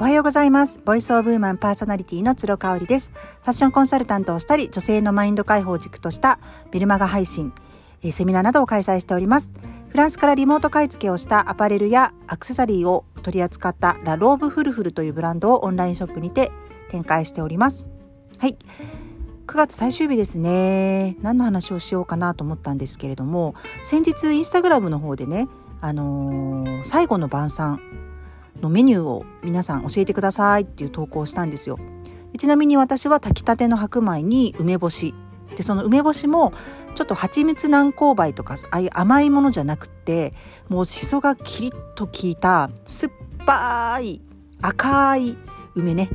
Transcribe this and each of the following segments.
おはようございます。 Voice of Woman パーソナリティの鶴香織です。ファッションコンサルタントをしたり、女性のマインド解放軸としたメルマガ配信、えセミナーなどを開催しております。フランスからリモート買い付けをしたアパレルやアクセサリーを取り扱ったラローブフルフルというブランドをオンラインショップにて展開しております。はい。9月最終日ですね。何の話をしようかなと思ったんですけれども、先日インスタグラムの方でね、あのー、最後の晩餐のメニューを皆さん教えてくださいっていう投稿をしたんですよ。ちなみに私は炊きたての白米に梅干しでその梅干しもちょっと蜂蜜南高梅とかああいう甘いものじゃなくてもうしそがキリッと効いた酸っぱい赤い梅ね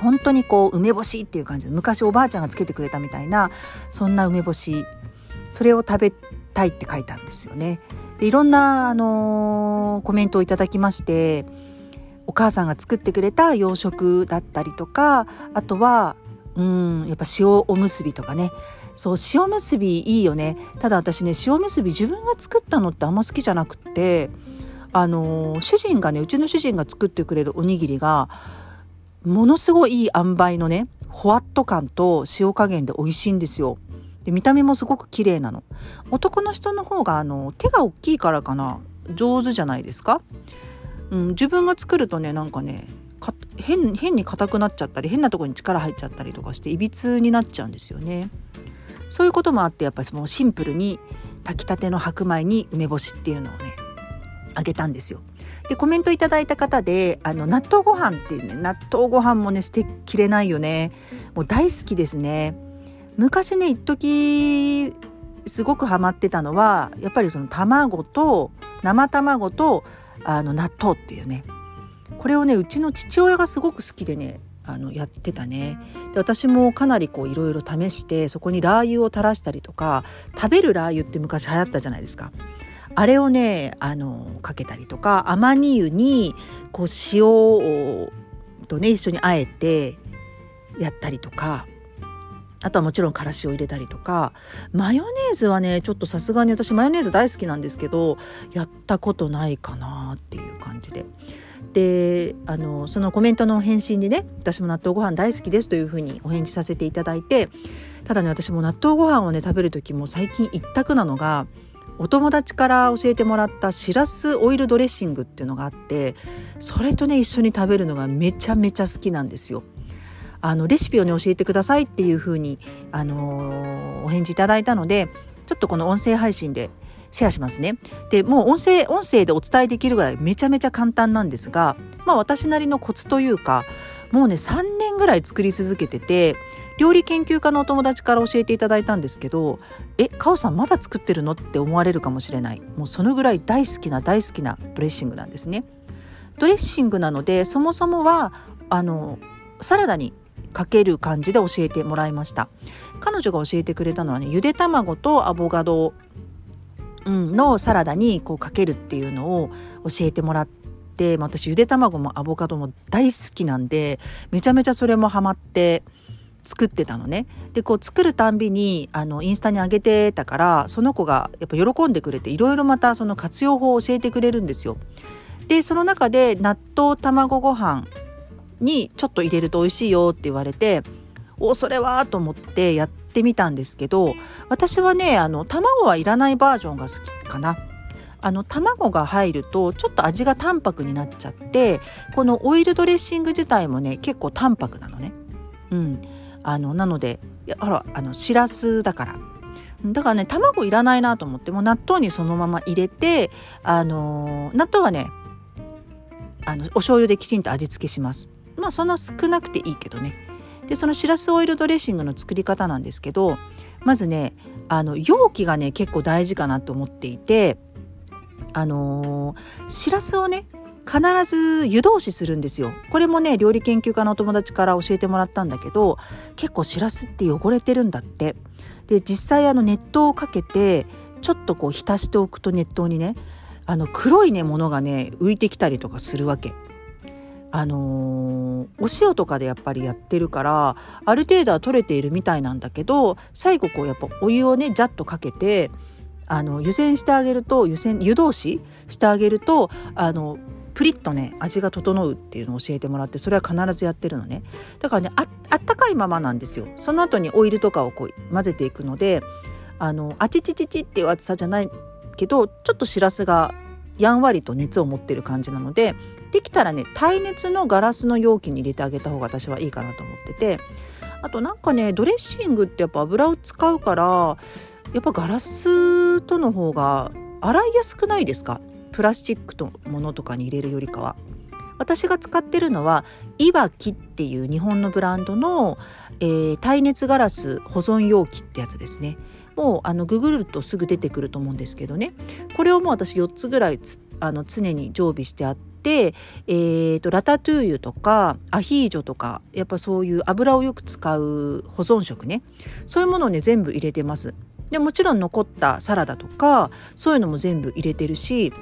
本当にこう梅干しっていう感じで昔おばあちゃんがつけてくれたみたいなそんな梅干しそれを食べたいって書いたんですよね。でいろんな、あのー、コメントをいただきましてお母さんが作ってくれた洋食だったりとかあとはうんやっぱ塩おむすびとかねそう塩むすびいいよねただ私ね塩むすび自分が作ったのってあんま好きじゃなくってあのー、主人がねうちの主人が作ってくれるおにぎりがものすごいいい塩梅のねほわっと感と塩加減で美味しいんですよ。で見た目もすごく綺麗なの。男の人の方があの手が大きいからかな。上手じゃないですか、うん、自分が作るとねなんかね変変に硬くなっちゃったり変なとこに力入っちゃったりとかしていびつになっちゃうんですよね。そういうこともあってやっぱりそのシンプルに炊きたての白米に梅干しっていうのをねあげたんですよ。でコメントいただいた方であの納豆ご飯ってね納豆ご飯もね捨てきれないよね。もう大好きですね。昔ね一時すごくハマってたのはやっぱりその卵と生卵とあの納豆っていうね。これをねうちの父親がすごく好きでねあのやってたね。で私もかなりこういろいろ試してそこにラー油を垂らしたりとか食べるラー油って昔流行ったじゃないですか。あれをねあのかけたりとかアマニ油にこう塩をとね一緒にあえてやったりとか。あとはもちろんからしを入れたりとかマヨネーズはねちょっとさすがに私マヨネーズ大好きなんですけどやったことないかなっていう感じで。であのそのコメントの返信でね私も納豆ご飯大好きですというふうにお返事させていただいてただね私も納豆ご飯をね食べる時も最近一択なのがお友達から教えてもらったしらすオイルドレッシングっていうのがあってそれとね一緒に食べるのがめちゃめちゃ好きなんですよ。あのレシピをね教えてくださいっていうふうに、あのー、お返事いただいたのでちょっとこの音声配信でシェアしますね。でもう音声音声でお伝えできるぐらいめちゃめちゃ簡単なんですが、まあ、私なりのコツというかもうね3年ぐらい作り続けてて料理研究家のお友達から教えていただいたんですけど「えカオさんまだ作ってるの?」って思われるかもしれないもうそのぐらい大好きな大好きなドレッシングなんですね。ドレッシングなのでそもそもはあのサラダにかける感じで教えてもらいました彼女が教えてくれたのはねゆで卵とアボカドのサラダにこうかけるっていうのを教えてもらって、私ゆで卵もアボカドも大好きなんでめちゃめちゃそれもハマって作ってたのね。でこう作るたんびにあのインスタに上げてたからその子がやっぱ喜んでくれていろいろまたその活用法を教えてくれるんですよ。でその中で納豆卵ご飯にちょっと入れると美味しいよって言われておそれはと思ってやってみたんですけど私はねあの卵はいらないバージョンが好きかな。あの卵が入るとちょっと味が淡白になっちゃってこのオイルドレッシング自体もね結構淡白なのね。うん、あのなのでほらあのしらすだからだからね卵いらないなと思ってもう納豆にそのまま入れてあの納豆はねあのお醤油できちんと味付けしますまあそんな少なくていいけどね。でそのしらすオイルドレッシングの作り方なんですけどまずねあの容器がね結構大事かなと思っていてあのー、しらすをね必ず湯通しするんですよ。これもね料理研究家のお友達から教えてもらったんだけど結構しらすって汚れてるんだって。で実際あの熱湯をかけてちょっとこう浸しておくと熱湯にねあの黒いねものがね浮いてきたりとかするわけ。あのー、お塩とかでやっぱりやってるからある程度は取れているみたいなんだけど最後こうやっぱお湯をねジャッとかけてあの湯煎してあげると湯煎湯通ししてあげるとあのプリッとね味が整うっていうのを教えてもらってそれは必ずやってるのね。だからねああったかいままなんですよ。その後にオイルとかをこう混ぜていくのであのあちちちちっていう厚さじゃないけどちょっとしらすがやんわりと熱を持ってる感じなのでできたらね耐熱のガラスの容器に入れてあげた方が私はいいかなと思っててあとなんかねドレッシングってやっぱ油を使うからやっぱガラスとの方が洗いやすくないですか？プラスチックのものとかに入れるよりかは。私が使ってるのはいわきっていう日本のブランドの、えー、耐熱ガラス保存容器ってやつですね。もうあのググるとすぐ出てくると思うんですけどね。これをもう私4つぐらいあの常に常備してあって、えーと、ラタトゥーユとかアヒージョとかやっぱそういう油をよく使う保存食ね。そういうものをね全部入れてます。でもちろん残ったサラダとかそういうのも全部入れてるし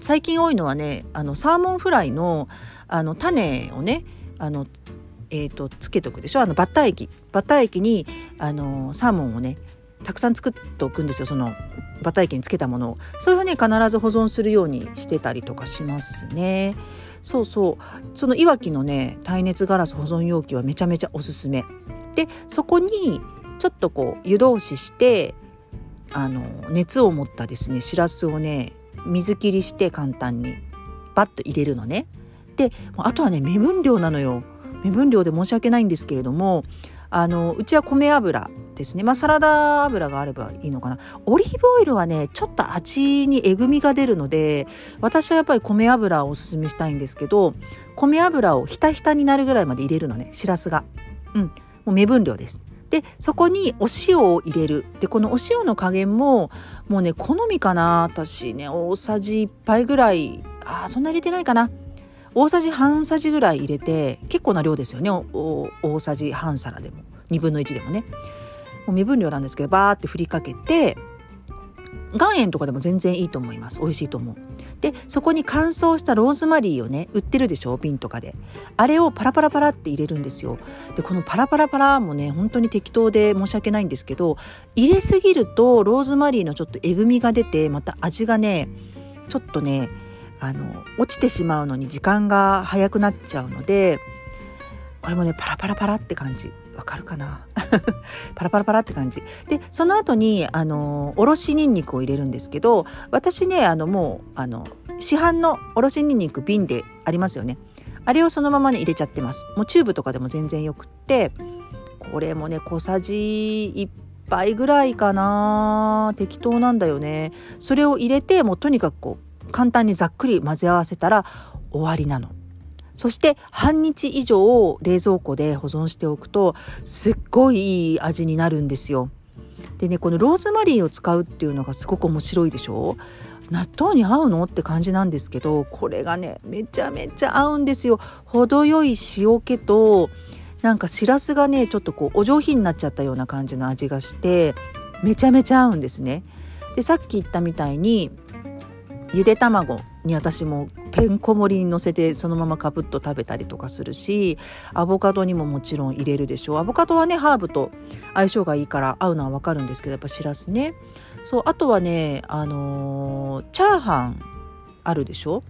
最近多いのはねあのサーモンフライのあの種をねあのえーと、つけとくでしょ？あのバッター液。バッター液にあのサーモンをねたくさん作っておくんですよ。そのバター液につけたものを。それをね必ず保存するようにしてたりとかしますね。そうそう。そのいわきのね耐熱ガラス保存容器はめちゃめちゃおすすめ。でそこにちょっとこう湯通ししてあの熱を持ったですねしらすをね水切りして簡単にバッと入れるのね。であとはね目分量なのよ。目分量で申し訳ないんですけれどもあのうちは米油ですね。まあサラダ油があればいいのかな。オリーブオイルはねちょっと味にえぐみが出るので私はやっぱり米油をおすすめしたいんですけど米油をひたひたになるぐらいまで入れるのね。しらすが。うん。もう目分量です。でそこにお塩を入れる。でこのお塩の加減ももうね好みかな。私ね大さじ1杯ぐらい。あそんな入れてないかな。大さじ半さじぐらい入れて結構な量ですよね。大さじ半皿でも。2分の1でもね。身分量なんですけどバーって振りかけて岩塩とかでも全然いいと思います。美味しいと思う。でそこに乾燥したローズマリーをね売ってるでしょ？瓶とかで。あれをパラパラパラって入れるんですよ。でこのパラパラパラもね本当に適当で申し訳ないんですけど入れすぎるとローズマリーのちょっとえぐみが出てまた味がねちょっとねあの落ちてしまうのに時間が早くなっちゃうのでこれもねパラパラパラって感じ。わかるかな？パラパラパラって感じ。でその後にあのおろしにんにくを入れるんですけど私ねあのもうあの市販のおろしにんにく瓶でありますよね。あれをそのままね入れちゃってます。もうチューブとかでも全然よくってこれもね小さじ1杯ぐらいかな。適当なんだよね。それを入れてもうとにかくこう簡単にざっくり混ぜ合わせたら終わりなの。そして半日以上冷蔵庫で保存しておくとすっごいいい味になるんですよ。でねこのローズマリーを使うっていうのがすごく面白いでしょ？納豆に合うの？って感じなんですけどこれがねめちゃめちゃ合うんですよ。程よい塩気となんかしらすがねちょっとこうお上品になっちゃったような感じの味がしてめちゃめちゃ合うんですね。でさっき言ったみたいにゆで卵に私もてんこ盛りにのせてそのままカプッと食べたりとかするしアボカドにももちろん入れるでしょう。アボカドはねハーブと相性がいいから合うのはわかるんですけどやっぱしらすね。そうあとはねあのー、チャーハンあるでしょ。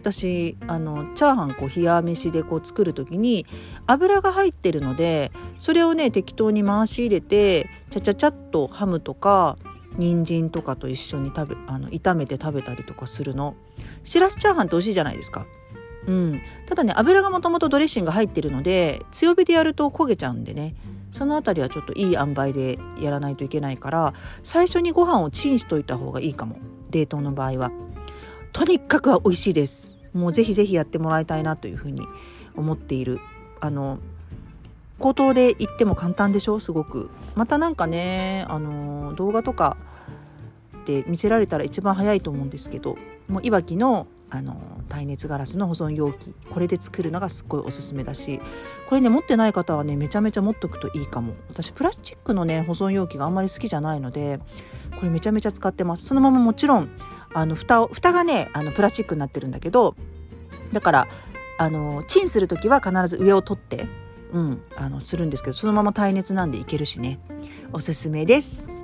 私あのチャーハンこう冷や飯でこう作る時に油が入ってるのでそれをね適当に回し入れてちゃちゃちゃっとハムとか人参とかと一緒に食べあの炒めて食べたりとかするの。しらすチャーハンって美味しいじゃないですか。うん。ただね油がもともとドレッシング入ってるので強火でやると焦げちゃうんでね。その辺りはちょっといい塩梅でやらないといけないから最初にご飯をチンしといた方がいいかも。冷凍の場合は。とにかくは美味しいです。もうぜひぜひやってもらいたいなというふうに思っている。あの口頭で言っても簡単でしょ？すごく。またなんかねあの動画とかで見せられたら一番早いと思うんですけどもういわきのあの耐熱ガラスの保存容器これで作るのがすっごいおすすめだしこれね持ってない方はねめちゃめちゃ持っとくといいかも。私プラスチックのね保存容器があんまり好きじゃないのでこれめちゃめちゃ使ってます。そのままもちろんあの蓋を蓋がねあのプラスチックになってるんだけどだからあのチンする時は必ず上を取ってうん、あのするんですけどそのまま耐熱なんでいけるしねおすすめです。